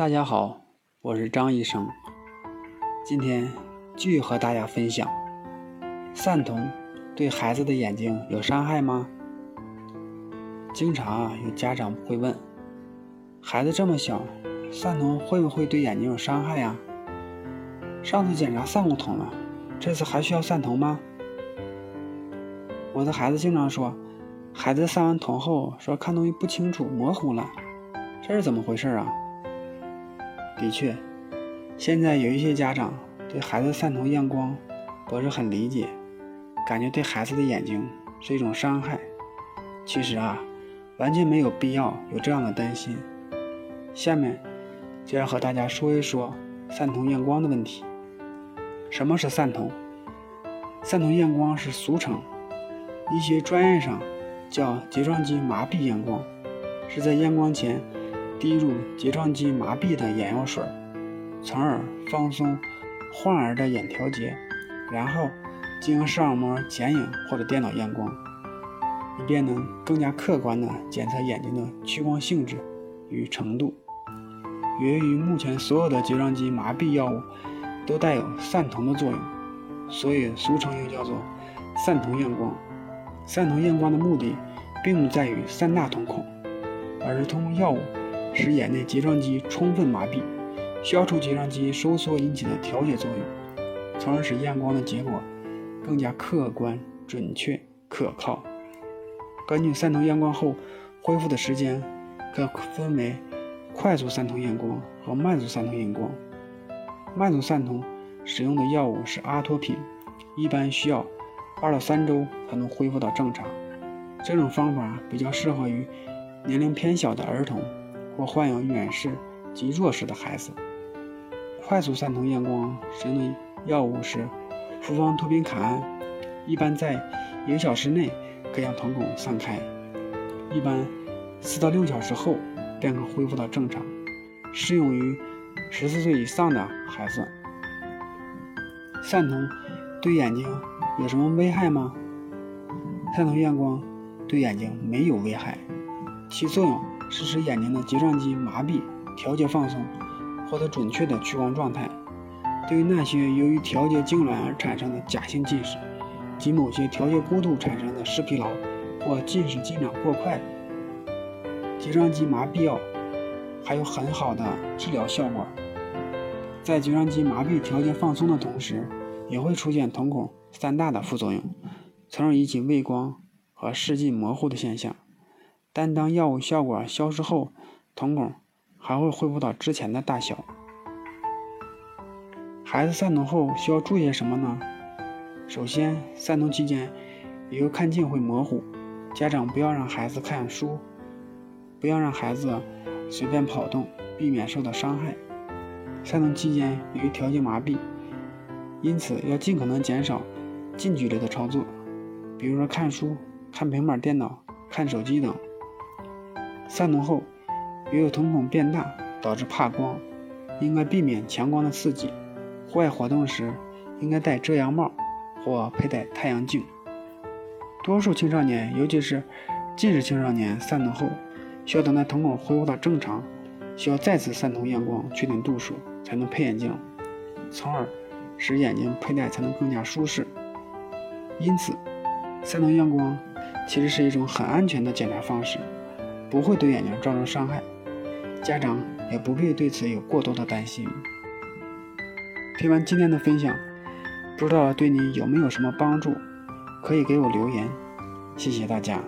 大家好，我是张医生。今天继续和大家分享：散瞳对孩子的眼睛有伤害吗？经常啊，有家长会问：孩子这么小，散瞳会不会对眼睛有伤害呀？上次检查散过瞳了，这次还需要散瞳吗？我的孩子经常说，孩子散完瞳后说看东西不清楚、模糊了，这是怎么回事啊？的确，现在有一些家长对孩子散瞳验光不是很理解，感觉对孩子的眼睛是一种伤害。其实啊，完全没有必要有这样的担心。下面就要和大家说一说散瞳验光的问题。什么是散瞳？散瞳验光是俗称，医学专业上叫睫状肌麻痹验光，是在验光前。滴入睫状肌麻痹的眼药水，从而放松患儿的眼调节，然后进行视网膜剪影或者电脑验光，以便能更加客观地检测眼睛的屈光性质与程度。由于目前所有的睫状肌麻痹药物都带有散瞳的作用，所以俗称又叫做散瞳验光。散瞳验光的目的并不在于散大瞳孔，而是通过药物。使眼内睫状肌充分麻痹，消除睫状肌收缩引起的调节作用，从而使验光的结果更加客观、准确、可靠。根据散瞳验光后恢复的时间，可分为快速散瞳验光和慢速散瞳验光。慢速散瞳使用的药物是阿托品，一般需要二到三周才能恢复到正常。这种方法比较适合于年龄偏小的儿童。或患有远视及弱视的孩子，快速散瞳验光使用的药物是复方托宾卡胺，一般在一个小时内可将瞳孔散开，一般四到六小时后便可恢复到正常，适用于十四岁以上的孩子。散瞳对眼睛有什么危害吗？散瞳验光对眼睛没有危害，其作用。是使眼睛的睫状肌麻痹、调节放松，获得准确的屈光状态。对于那些由于调节痉挛而产生的假性近视，及某些调节过度产生的视疲劳或近视进展过快，睫状肌麻痹药还有很好的治疗效果。在睫状肌麻痹调节放松的同时，也会出现瞳孔散大的副作用，从而引起畏光和视近模糊的现象。但当药物效果消失后，瞳孔还会恢复到之前的大小。孩子散瞳后需要注意什么呢？首先，散瞳期间由于看近会模糊，家长不要让孩子看书，不要让孩子随便跑动，避免受到伤害。散瞳期间由于调节麻痹，因此要尽可能减少近距离的操作，比如说看书、看平板电脑、看手机等。散瞳后，由于瞳孔变大导致怕光，应该避免强光的刺激。户外活动时，应该戴遮阳帽或佩戴太阳镜。多数青少年，尤其是近视青少年，散瞳后需要等待瞳孔恢复到正常，需要再次散瞳验光确定度数，才能配眼镜，从而使眼睛佩戴才能更加舒适。因此，散瞳验光其实是一种很安全的检查方式。不会对眼睛造成伤害，家长也不必对此有过多的担心。听完今天的分享，不知道对你有没有什么帮助，可以给我留言，谢谢大家。